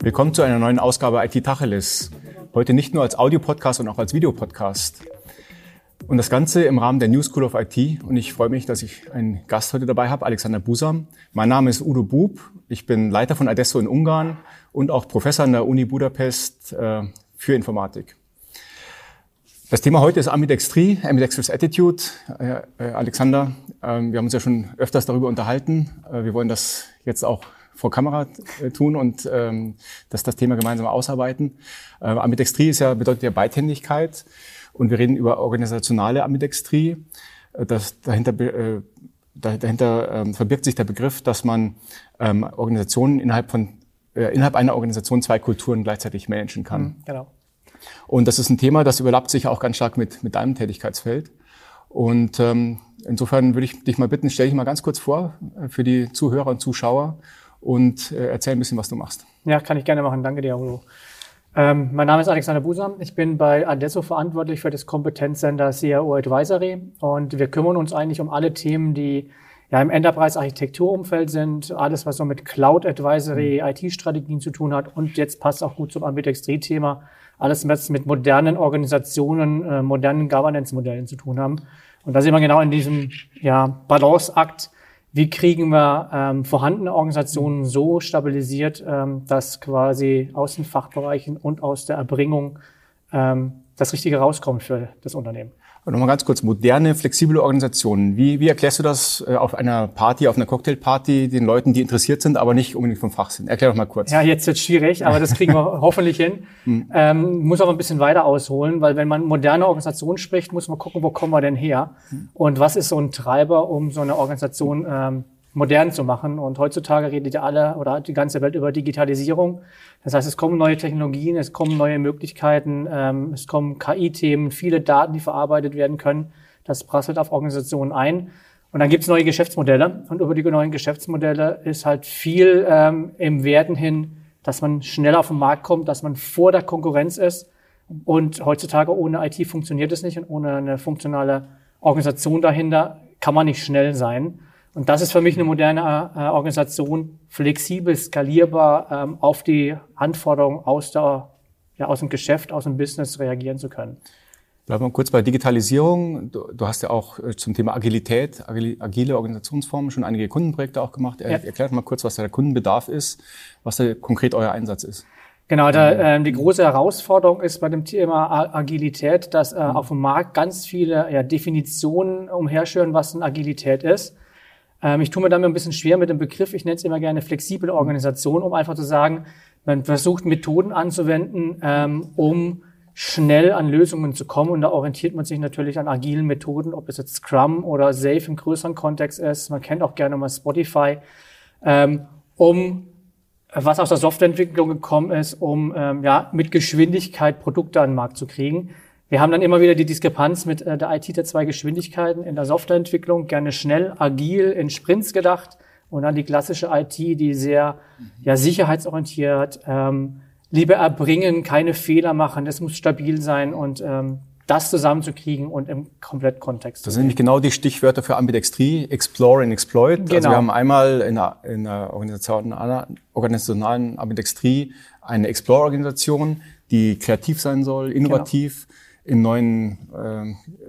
Willkommen zu einer neuen Ausgabe IT Tacheles. Heute nicht nur als Audiopodcast, sondern auch als Videopodcast. Und das Ganze im Rahmen der New School of IT. Und ich freue mich, dass ich einen Gast heute dabei habe, Alexander Busam. Mein Name ist Udo Bub. Ich bin Leiter von Adesso in Ungarn und auch Professor an der Uni Budapest äh, für Informatik. Das Thema heute ist Ambidextrie, Ambidextrous Attitude. Äh, äh, Alexander, äh, wir haben uns ja schon öfters darüber unterhalten. Äh, wir wollen das jetzt auch vor Kamera tun und ähm, das, das Thema gemeinsam ausarbeiten. Äh, Ambidextrie ist ja, bedeutet ja Beidhändigkeit und wir reden über organisationale Ambidextrie. Das, dahinter äh, dahinter ähm, verbirgt sich der Begriff, dass man ähm, Organisationen innerhalb von äh, innerhalb einer Organisation zwei Kulturen gleichzeitig managen kann. Mhm, genau. Und das ist ein Thema, das überlappt sich auch ganz stark mit, mit deinem Tätigkeitsfeld. Und ähm, insofern würde ich dich mal bitten, stell dich mal ganz kurz vor äh, für die Zuhörer und Zuschauer und äh, erzähl ein bisschen, was du machst. Ja, kann ich gerne machen. Danke dir, Udo. Ähm, mein Name ist Alexander Busam. Ich bin bei Adesso verantwortlich für das Kompetenzcenter CRO Advisory und wir kümmern uns eigentlich um alle Themen, die ja im Enterprise-Architekturumfeld sind, alles, was so mit Cloud Advisory, mhm. IT-Strategien zu tun hat und jetzt passt auch gut zum Ambidextrie-Thema, alles, was mit modernen Organisationen, äh, modernen Governance-Modellen zu tun haben. Und da sind wir genau in diesem ja, Balanceakt wie kriegen wir ähm, vorhandene Organisationen so stabilisiert, ähm, dass quasi aus den Fachbereichen und aus der Erbringung ähm, das Richtige rauskommt für das Unternehmen. Und nochmal ganz kurz, moderne, flexible Organisationen. Wie, wie erklärst du das äh, auf einer Party, auf einer Cocktailparty den Leuten, die interessiert sind, aber nicht unbedingt vom Fach sind? Erklär doch mal kurz. Ja, jetzt wird schwierig, aber das kriegen wir hoffentlich hin. Hm. Ähm, muss aber ein bisschen weiter ausholen, weil wenn man moderne Organisationen spricht, muss man gucken, wo kommen wir denn her? Hm. Und was ist so ein Treiber, um so eine Organisation ähm, modern zu machen. Und heutzutage redet ja alle oder die ganze Welt über Digitalisierung. Das heißt, es kommen neue Technologien, es kommen neue Möglichkeiten, ähm, es kommen KI-Themen, viele Daten, die verarbeitet werden können. Das prasselt auf Organisationen ein. Und dann gibt es neue Geschäftsmodelle. Und über die neuen Geschäftsmodelle ist halt viel ähm, im Werden hin, dass man schneller auf den Markt kommt, dass man vor der Konkurrenz ist. Und heutzutage ohne IT funktioniert es nicht und ohne eine funktionale Organisation dahinter kann man nicht schnell sein. Und das ist für mich eine moderne äh, Organisation, flexibel, skalierbar ähm, auf die Anforderungen aus, der, ja, aus dem Geschäft, aus dem Business reagieren zu können. Bleiben wir kurz bei Digitalisierung. Du, du hast ja auch äh, zum Thema Agilität, agile Organisationsformen schon einige Kundenprojekte auch gemacht. Er, ja. Erklärt mal kurz, was der Kundenbedarf ist, was da konkret euer Einsatz ist. Genau, da, äh, die große Herausforderung ist bei dem Thema Agilität, dass äh, mhm. auf dem Markt ganz viele ja, Definitionen umherschwören, was eine Agilität ist. Ähm, ich tue mir damit ein bisschen schwer mit dem Begriff, ich nenne es immer gerne flexible Organisation, um einfach zu sagen, man versucht Methoden anzuwenden, ähm, um schnell an Lösungen zu kommen. Und da orientiert man sich natürlich an agilen Methoden, ob es jetzt Scrum oder Safe im größeren Kontext ist. Man kennt auch gerne mal Spotify, ähm, um was aus der Softwareentwicklung gekommen ist, um ähm, ja, mit Geschwindigkeit Produkte an den Markt zu kriegen. Wir haben dann immer wieder die Diskrepanz mit äh, der IT der zwei Geschwindigkeiten in der Softwareentwicklung, gerne schnell, agil, in Sprints gedacht und dann die klassische IT, die sehr ja, sicherheitsorientiert, ähm, lieber erbringen, keine Fehler machen, das muss stabil sein und ähm, das zusammenzukriegen und im kompletten Kontext. Das sind nämlich genau die Stichwörter für Ambidextrie, Explore and Exploit. Genau. Also wir haben einmal in der, in der organisationalen, organisationalen Ambidextrie eine Explore-Organisation, die kreativ sein soll, innovativ, genau in neuen, äh,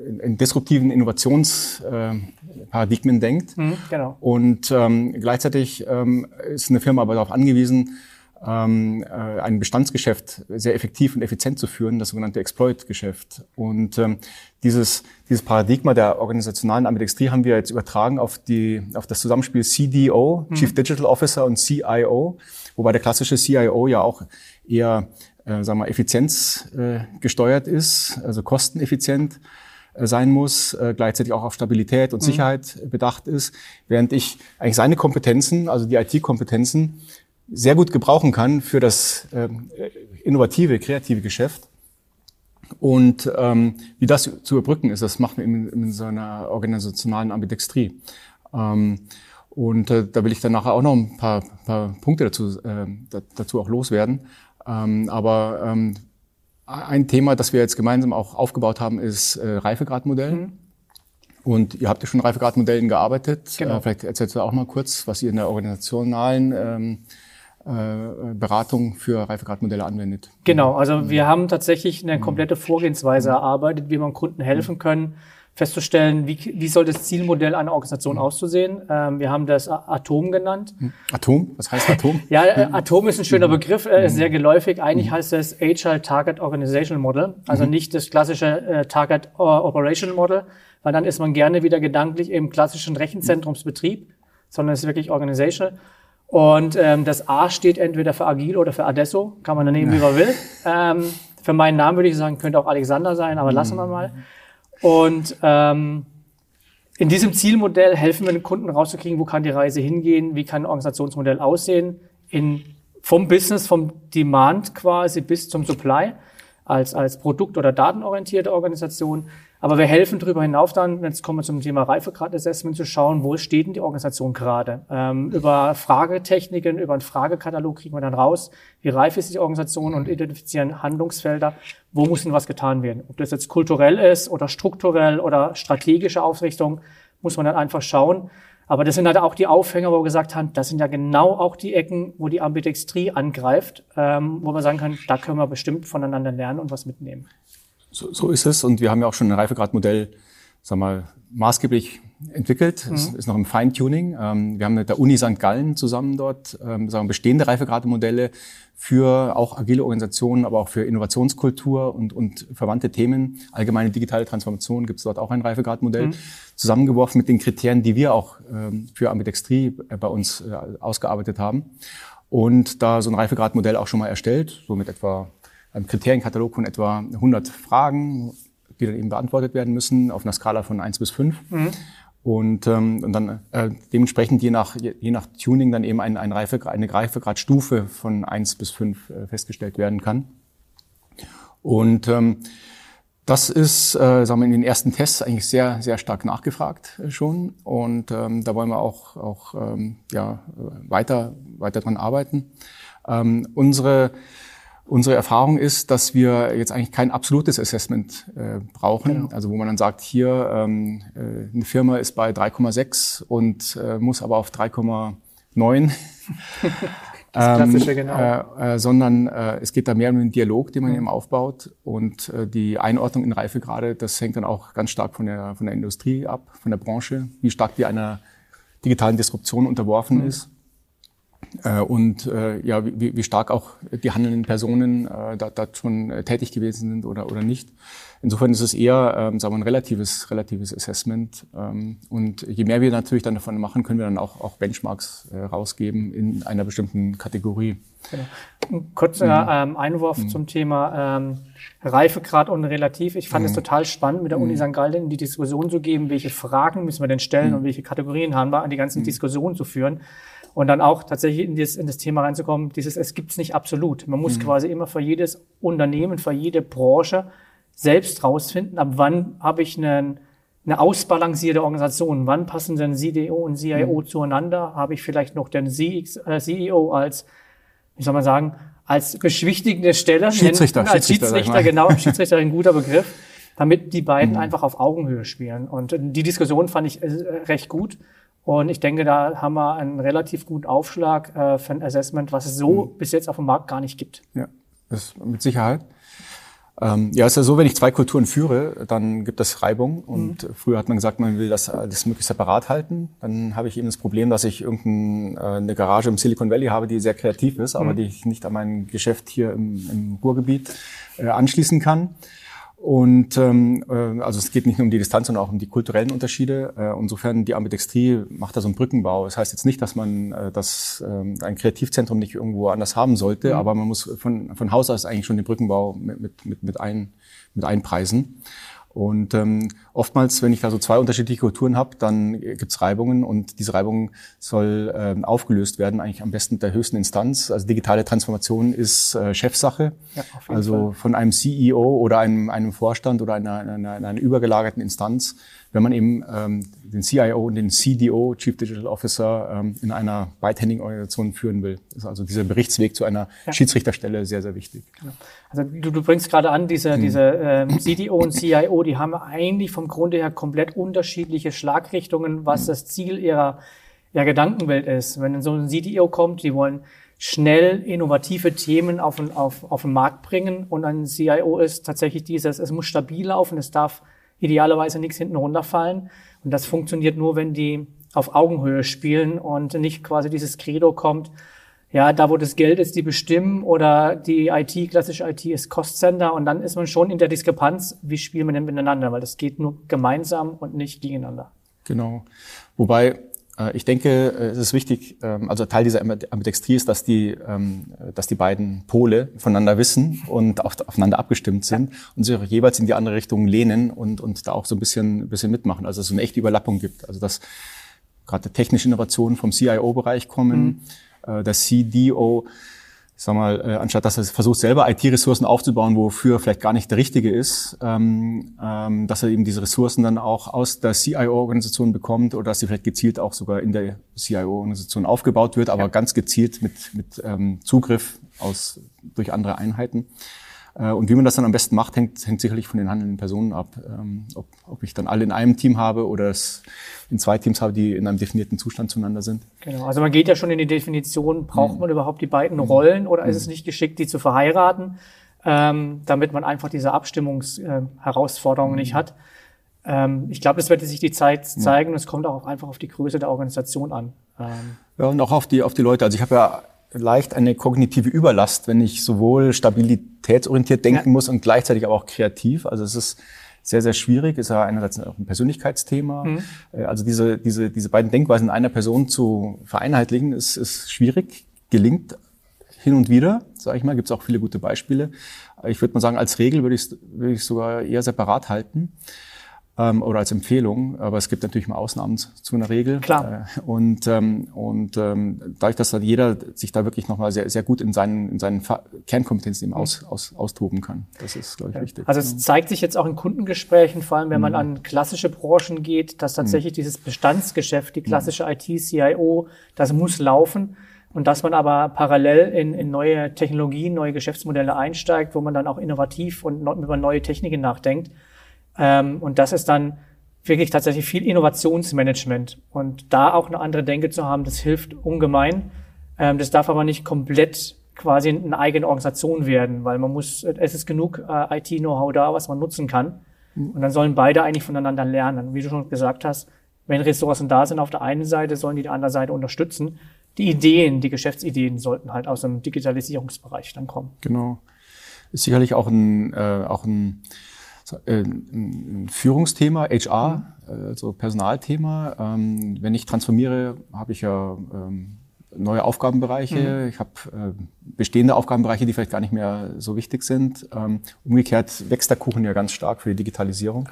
in, in disruptiven Innovationsparadigmen äh, denkt. Mhm, genau. Und ähm, gleichzeitig ähm, ist eine Firma aber darauf angewiesen, ähm, äh, ein Bestandsgeschäft sehr effektiv und effizient zu führen, das sogenannte Exploit-Geschäft. Und ähm, dieses, dieses Paradigma der organisationalen Ambidextrie haben wir jetzt übertragen auf, die, auf das Zusammenspiel CDO, mhm. Chief Digital Officer und CIO, wobei der klassische CIO ja auch eher äh, sagen wir, Effizienz äh, gesteuert ist, also kosteneffizient äh, sein muss, äh, gleichzeitig auch auf Stabilität und mhm. Sicherheit bedacht ist, während ich eigentlich seine Kompetenzen, also die IT-Kompetenzen, sehr gut gebrauchen kann für das äh, innovative, kreative Geschäft. Und ähm, wie das zu überbrücken ist, das macht man in, in so einer organisationalen Ambidextrie. Ähm, und äh, da will ich dann nachher auch noch ein paar, paar Punkte dazu, äh, dazu auch loswerden. Ähm, aber ähm, ein Thema, das wir jetzt gemeinsam auch aufgebaut haben, ist äh, Reifegradmodell. Mhm. Und ihr habt ja schon Reifegradmodellen gearbeitet. Genau. Äh, vielleicht erzählst du auch mal kurz, was ihr in der organisationalen ähm, äh, Beratung für Reifegradmodelle anwendet. Genau, also wir haben tatsächlich eine komplette Vorgehensweise erarbeitet, wie man Kunden helfen können, festzustellen, wie, wie soll das Zielmodell einer Organisation auszusehen. Ähm, wir haben das Atom genannt. Atom? Was heißt Atom? Ja, äh, Atom ist ein schöner Begriff, äh, ist sehr geläufig. Eigentlich heißt es Agile Target Organizational Model, also nicht das klassische äh, Target äh, Operational Model, weil dann ist man gerne wieder gedanklich im klassischen Rechenzentrumsbetrieb, sondern es ist wirklich Organizational. Und ähm, das A steht entweder für Agil oder für Adesso, kann man dann nehmen, wie man will. Ähm, für meinen Namen würde ich sagen, könnte auch Alexander sein, aber lassen wir mal. Und ähm, in diesem Zielmodell helfen wir den Kunden rauszukriegen, wo kann die Reise hingehen, wie kann ein Organisationsmodell aussehen, in, vom Business, vom Demand quasi bis zum Supply als, als produkt- oder datenorientierte Organisation. Aber wir helfen darüber hinaus dann, jetzt kommen wir zum Thema Reifegrad-Assessment, zu schauen, wo steht denn die Organisation gerade. Ähm, über Fragetechniken, über einen Fragekatalog kriegen wir dann raus, wie reif ist die Organisation und identifizieren Handlungsfelder, wo muss denn was getan werden. Ob das jetzt kulturell ist oder strukturell oder strategische Ausrichtung, muss man dann einfach schauen. Aber das sind halt auch die Aufhänger, wo wir gesagt haben, das sind ja genau auch die Ecken, wo die Ambidextrie angreift, ähm, wo wir sagen können, da können wir bestimmt voneinander lernen und was mitnehmen. So, so ist es. Und wir haben ja auch schon ein Reifegradmodell, sag mal, maßgeblich entwickelt. Es ist noch im Feintuning. Ähm, wir haben mit der Uni St. Gallen zusammen dort ähm, sagen wir, bestehende Reifegradmodelle für auch agile Organisationen, aber auch für Innovationskultur und, und verwandte Themen. Allgemeine digitale Transformation gibt es dort auch ein Reifegradmodell, zusammengeworfen mit den Kriterien, die wir auch ähm, für Ambidextrie äh, bei uns äh, ausgearbeitet haben. Und da so ein Reifegradmodell auch schon mal erstellt, so mit etwa einem Kriterienkatalog von etwa 100 Fragen, die dann eben beantwortet werden müssen, auf einer Skala von 1 bis 5. Und, ähm, und dann äh, dementsprechend je nach, je, je nach Tuning dann eben ein, ein Reifegrad, eine Reifegradstufe von 1 bis 5 äh, festgestellt werden kann. Und ähm, das ist, äh, sagen wir, in den ersten Tests eigentlich sehr, sehr stark nachgefragt äh, schon. Und ähm, da wollen wir auch, auch ähm, ja, weiter, weiter dran arbeiten. Ähm, unsere, unsere Erfahrung ist, dass wir jetzt eigentlich kein absolutes Assessment äh, brauchen. Also wo man dann sagt, hier ähm, äh, eine Firma ist bei 3,6 und äh, muss aber auf 3,9. Das Klassische, genau. Äh, äh, sondern äh, es geht da mehr um den Dialog, den man eben aufbaut und äh, die Einordnung in Reifegrade, das hängt dann auch ganz stark von der, von der Industrie ab, von der Branche, wie stark die einer digitalen Disruption unterworfen ist. Äh, und äh, ja, wie, wie stark auch die handelnden Personen äh, da, da schon äh, tätig gewesen sind oder, oder nicht. Insofern ist es eher, ähm, sagen wir, ein relatives, relatives Assessment. Ähm, und je mehr wir natürlich dann davon machen, können wir dann auch, auch Benchmarks äh, rausgeben in einer bestimmten Kategorie. Genau. Ein kurzer ähm, Einwurf zum Thema ähm, Reifegrad und Relativ. Ich fand es total spannend, mit der Uni St. Gallen in die Diskussion zu geben, welche Fragen müssen wir denn stellen und welche Kategorien haben wir, an die ganzen Diskussionen zu führen. Und dann auch tatsächlich in das, in das Thema reinzukommen, dieses, es gibt's nicht absolut. Man muss quasi immer für jedes Unternehmen, für jede Branche selbst rausfinden, ab wann habe ich einen, eine ausbalancierte Organisation. Wann passen denn CDO und CIO zueinander? Habe ich vielleicht noch den CX, äh, CEO als, wie soll man sagen, als beschwichtigende Stelle? Schiedsrichter, nennen- als Schiedsrichter, Schiedsrichter, genau, Schiedsrichter ein guter Begriff, damit die beiden einfach auf Augenhöhe spielen. Und die Diskussion fand ich äh, recht gut. Und ich denke, da haben wir einen relativ guten Aufschlag äh, für ein Assessment, was es so bis jetzt auf dem Markt gar nicht gibt. Ja, das mit Sicherheit. Ähm, ja, es ist ja so, wenn ich zwei Kulturen führe, dann gibt es Reibung. Und früher hat man gesagt, man will das alles möglichst separat halten. Dann habe ich eben das Problem, dass ich irgendeine äh, Garage im Silicon Valley habe, die sehr kreativ ist, aber die ich nicht an mein Geschäft hier im, im Ruhrgebiet äh, anschließen kann. Und ähm, äh, also es geht nicht nur um die Distanz, sondern auch um die kulturellen Unterschiede. Äh, insofern die Ambidextrie macht da so einen Brückenbau. Das heißt jetzt nicht, dass man äh, das ähm, ein Kreativzentrum nicht irgendwo anders haben sollte, aber man muss von, von Haus aus eigentlich schon den Brückenbau mit, mit, mit, ein, mit einpreisen. Und ähm, oftmals, wenn ich da so zwei unterschiedliche Kulturen habe, dann gibt's Reibungen und diese Reibung soll ähm, aufgelöst werden, eigentlich am besten mit der höchsten Instanz. Also digitale Transformation ist äh, Chefsache. Ja, also von einem CEO oder einem, einem Vorstand oder einer, einer, einer übergelagerten Instanz, wenn man eben ähm, den CIO und den CDO, Chief Digital Officer, ähm, in einer beidhändigen Organisation führen will. Ist also dieser Berichtsweg zu einer ja. Schiedsrichterstelle sehr, sehr wichtig. Also du, du bringst gerade an, diese, mhm. diese ähm, CDO und CIO, die haben eigentlich vom Grunde her komplett unterschiedliche Schlagrichtungen, was mhm. das Ziel ihrer, ihrer Gedankenwelt ist. Wenn so ein CDO kommt, die wollen schnell innovative Themen auf den, auf, auf den Markt bringen und ein CIO ist tatsächlich dieses, es muss stabil laufen, es darf idealerweise nichts hinten runterfallen. Und das funktioniert nur, wenn die auf Augenhöhe spielen und nicht quasi dieses Credo kommt, ja, da wo das Geld ist, die bestimmen oder die IT, klassische IT ist Cost Center und dann ist man schon in der Diskrepanz, wie spielen wir denn miteinander, weil das geht nur gemeinsam und nicht gegeneinander. Genau. Wobei äh, ich denke, äh, es ist wichtig, ähm, also Teil dieser Ambidextrie ist, dass die, ähm, dass die beiden Pole voneinander wissen und auch aufeinander abgestimmt sind ja. und sich auch jeweils in die andere Richtung lehnen und, und da auch so ein bisschen, ein bisschen mitmachen. Also es so eine echte Überlappung gibt. Also dass gerade technische Innovationen vom CIO-Bereich kommen, mhm. Äh, der CDO ich sag mal, äh, anstatt dass er versucht, selber IT-Ressourcen aufzubauen, wofür vielleicht gar nicht der richtige ist, ähm, ähm, dass er eben diese Ressourcen dann auch aus der CIO-Organisation bekommt oder dass sie vielleicht gezielt auch sogar in der CIO-Organisation aufgebaut wird, aber ja. ganz gezielt mit, mit ähm, Zugriff aus, durch andere Einheiten. Äh, und wie man das dann am besten macht, hängt, hängt sicherlich von den handelnden Personen ab. Ähm, ob, ob ich dann alle in einem Team habe oder es in zwei Teams habe, die in einem definierten Zustand zueinander sind. Genau, also man geht ja schon in die Definition, braucht mhm. man überhaupt die beiden Rollen oder mhm. ist es nicht geschickt, die zu verheiraten, ähm, damit man einfach diese Abstimmungsherausforderungen äh, mhm. nicht hat. Ähm, ich glaube, es wird sich die Zeit zeigen und es kommt auch einfach auf die Größe der Organisation an. Ja, und auch auf die, auf die Leute. Also ich habe ja leicht eine kognitive Überlast, wenn ich sowohl stabilitätsorientiert denken ja. muss und gleichzeitig aber auch kreativ. Also es ist sehr, sehr schwierig, ist ja einerseits auch ein Persönlichkeitsthema. Mhm. Äh, also diese, diese, diese beiden Denkweisen in einer Person zu vereinheitlichen, ist, ist schwierig, gelingt hin und wieder, sage ich mal, gibt es auch viele gute Beispiele. Ich würde mal sagen, als Regel würde ich es würde sogar eher separat halten ähm, oder als Empfehlung. Aber es gibt natürlich mal Ausnahmen zu, zu einer Regel. Klar. Äh, und ähm, und ähm, dadurch, dass da jeder sich da wirklich nochmal sehr, sehr gut in seinen, in seinen Kernkompetenzen eben aus, aus, austoben kann. Das ist, glaube ich, wichtig. Also es zeigt sich jetzt auch in Kundengesprächen, vor allem wenn man mhm. an klassische Branchen geht, dass tatsächlich mhm. dieses Bestandsgeschäft, die klassische mhm. IT-CIO, das muss laufen. Und dass man aber parallel in, in neue Technologien, neue Geschäftsmodelle einsteigt, wo man dann auch innovativ und über neue Techniken nachdenkt. Ähm, und das ist dann wirklich tatsächlich viel Innovationsmanagement. Und da auch eine andere Denke zu haben, das hilft ungemein. Ähm, das darf aber nicht komplett quasi eine eigene Organisation werden, weil man muss, es ist genug äh, IT-Know-how da, was man nutzen kann. Mhm. Und dann sollen beide eigentlich voneinander lernen. Wie du schon gesagt hast, wenn Ressourcen da sind auf der einen Seite, sollen die die andere Seite unterstützen. Die Ideen, die Geschäftsideen sollten halt aus dem Digitalisierungsbereich dann kommen. Genau. Ist sicherlich auch ein, äh, auch ein ein Führungsthema, HR, mhm. also Personalthema. Ähm, wenn ich transformiere, habe ich ja ähm, neue Aufgabenbereiche. Mhm. Ich habe äh, bestehende Aufgabenbereiche, die vielleicht gar nicht mehr so wichtig sind. Ähm, umgekehrt wächst der Kuchen ja ganz stark für die Digitalisierung.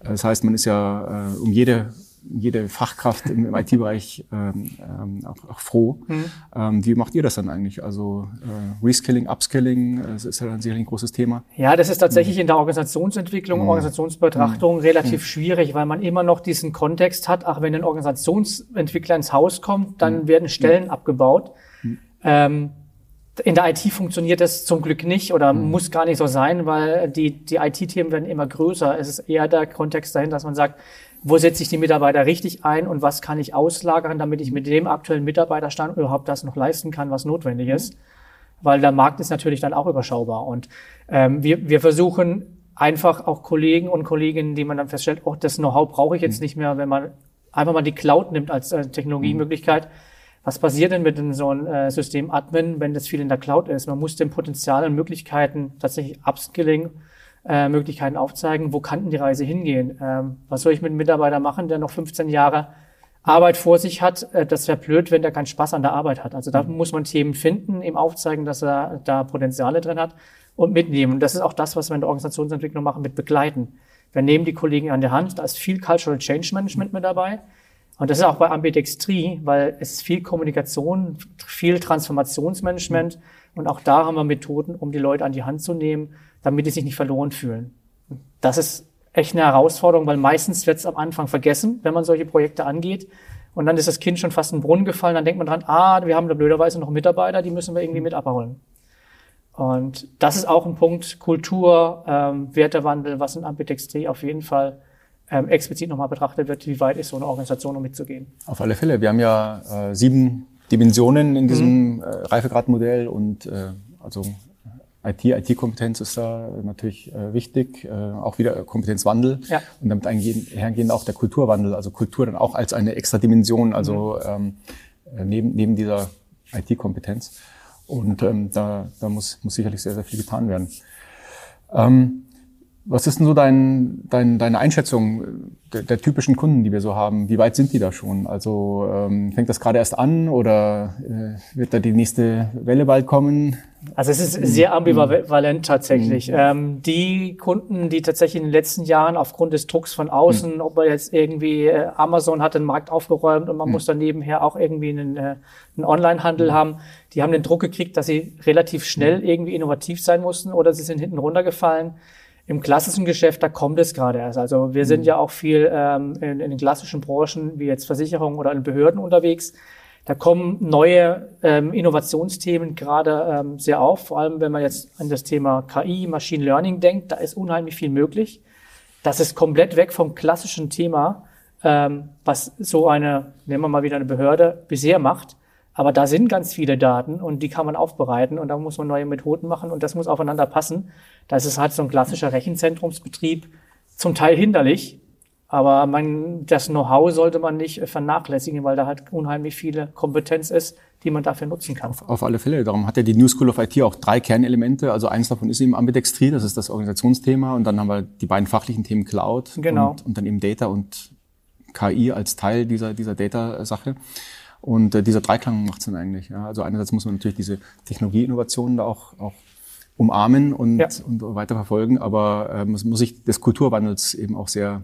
Das heißt, man ist ja um jede jede Fachkraft im, im IT-Bereich ähm, ähm, auch, auch froh. Mhm. Ähm, wie macht ihr das dann eigentlich? Also äh, Reskilling, Upskilling, äh, das ist ja dann sicherlich ein großes Thema. Ja, das ist tatsächlich mhm. in der Organisationsentwicklung, mhm. Organisationsbetrachtung mhm. relativ mhm. schwierig, weil man immer noch diesen Kontext hat, ach, wenn ein Organisationsentwickler ins Haus kommt, dann mhm. werden Stellen abgebaut. Ähm, in der IT funktioniert das zum Glück nicht oder mhm. muss gar nicht so sein, weil die, die IT-Themen werden immer größer. Es ist eher der Kontext dahin, dass man sagt, wo setze ich die Mitarbeiter richtig ein und was kann ich auslagern, damit ich mit dem aktuellen Mitarbeiterstand überhaupt das noch leisten kann, was notwendig ist. Weil der Markt ist natürlich dann auch überschaubar. Und ähm, wir, wir versuchen einfach auch Kollegen und Kolleginnen, die man dann feststellt, oh, das Know-how brauche ich jetzt mhm. nicht mehr, wenn man einfach mal die Cloud nimmt als äh, Technologiemöglichkeit. Was passiert denn mit so einem äh, System Admin, wenn das viel in der Cloud ist? Man muss den Potenzial und Möglichkeiten tatsächlich Upskilling äh, Möglichkeiten aufzeigen, wo kann denn die Reise hingehen? Ähm, was soll ich mit einem Mitarbeiter machen, der noch 15 Jahre Arbeit vor sich hat? Äh, das wäre blöd, wenn der keinen Spaß an der Arbeit hat. Also da mhm. muss man Themen finden, ihm aufzeigen, dass er da Potenziale drin hat und mitnehmen. Und das ist auch das, was wir in der Organisationsentwicklung machen, mit begleiten. Wir nehmen die Kollegen an der Hand, da ist viel Cultural Change Management mit dabei. Und das ist auch bei Ambidextrie, weil es ist viel Kommunikation, viel Transformationsmanagement. Und auch da haben wir Methoden, um die Leute an die Hand zu nehmen, damit die sich nicht verloren fühlen. Das ist echt eine Herausforderung, weil meistens wird es am Anfang vergessen, wenn man solche Projekte angeht. Und dann ist das Kind schon fast in den Brunnen gefallen. Dann denkt man dran, ah, wir haben da blöderweise noch Mitarbeiter, die müssen wir irgendwie mit abholen. Und das ist auch ein Punkt, Kultur, ähm, Wertewandel, was in Ambidextrie auf jeden Fall ähm, explizit nochmal betrachtet wird, wie weit ist so eine Organisation, um mitzugehen. Auf alle Fälle. Wir haben ja äh, sieben Dimensionen in diesem mhm. äh, Reifegradmodell und äh, also IT, IT-Kompetenz ist da natürlich äh, wichtig, äh, auch wieder Kompetenzwandel ja. und damit einhergehend auch der Kulturwandel, also Kultur dann auch als eine extra Dimension, also mhm. ähm, äh, neben, neben dieser IT-Kompetenz. Und ähm, da, da muss, muss sicherlich sehr, sehr viel getan werden. Ähm, was ist denn so dein, dein, deine Einschätzung der, der, typischen Kunden, die wir so haben? Wie weit sind die da schon? Also ähm, fängt das gerade erst an oder äh, wird da die nächste Welle bald kommen? Also es ist sehr ambivalent tatsächlich. Mhm. Ähm, die Kunden, die tatsächlich in den letzten Jahren aufgrund des Drucks von außen, mhm. ob man jetzt irgendwie äh, Amazon hat den Markt aufgeräumt und man mhm. muss dann nebenher auch irgendwie einen, äh, einen Online-Handel mhm. haben, die haben den Druck gekriegt, dass sie relativ schnell mhm. irgendwie innovativ sein mussten oder sie sind hinten runtergefallen. Im klassischen Geschäft, da kommt es gerade erst. Also wir sind mhm. ja auch viel ähm, in, in den klassischen Branchen, wie jetzt Versicherungen oder in Behörden unterwegs. Da kommen neue ähm, Innovationsthemen gerade ähm, sehr auf, vor allem wenn man jetzt an das Thema KI, Machine Learning denkt, da ist unheimlich viel möglich. Das ist komplett weg vom klassischen Thema, ähm, was so eine, nehmen wir mal wieder eine Behörde, bisher macht. Aber da sind ganz viele Daten und die kann man aufbereiten und da muss man neue Methoden machen und das muss aufeinander passen. Da ist es halt so ein klassischer Rechenzentrumsbetrieb, zum Teil hinderlich, aber man, das Know-how sollte man nicht vernachlässigen, weil da halt unheimlich viele Kompetenz ist, die man dafür nutzen kann. Auf, auf alle Fälle. Darum hat ja die New School of IT auch drei Kernelemente. Also eins davon ist eben Ambidextrie, das ist das Organisationsthema. Und dann haben wir die beiden fachlichen Themen Cloud genau. und, und dann eben Data und KI als Teil dieser, dieser Data-Sache. Und äh, dieser Dreiklang macht es dann eigentlich. Ja. Also einerseits muss man natürlich diese Technologieinnovationen da auch, auch umarmen und, ja. und weiter verfolgen, aber äh, muss, muss sich des Kulturwandels eben auch sehr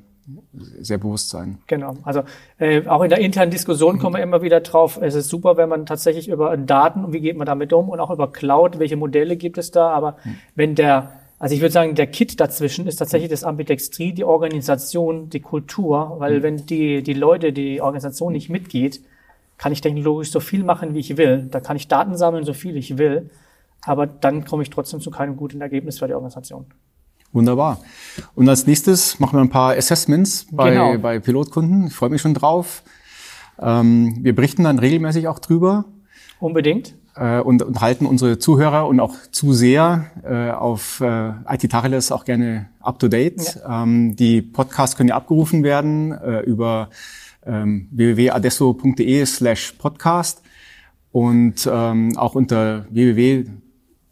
sehr bewusst sein. Genau. Also äh, auch in der internen Diskussion kommen wir immer wieder drauf. Es ist super, wenn man tatsächlich über Daten und wie geht man damit um und auch über Cloud, welche Modelle gibt es da. Aber hm. wenn der, also ich würde sagen, der Kit dazwischen ist tatsächlich das Ambidextrie, die Organisation, die Kultur, weil hm. wenn die die Leute, die Organisation nicht mitgeht, kann ich technologisch so viel machen, wie ich will. Da kann ich Daten sammeln, so viel ich will. Aber dann komme ich trotzdem zu keinem guten Ergebnis für die Organisation. Wunderbar. Und als nächstes machen wir ein paar Assessments bei, genau. bei Pilotkunden. Ich freue mich schon drauf. Ähm, wir berichten dann regelmäßig auch drüber. Unbedingt. Äh, und, und halten unsere Zuhörer und auch Zuseher äh, auf äh, IT Tacheles auch gerne up to date. Ja. Ähm, die Podcasts können ja abgerufen werden äh, über ähm, www.adesso.de slash podcast und ähm, auch unter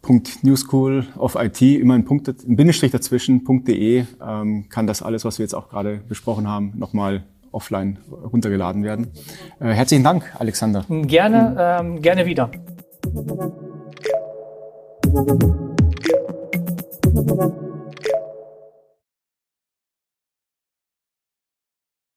www.newschool of IT, immer ein, Punkt, ein Bindestrich dazwischen.de ähm, kann das alles, was wir jetzt auch gerade besprochen haben, nochmal offline runtergeladen werden. Äh, herzlichen Dank, Alexander. Gerne, ähm, gerne wieder. Thank you.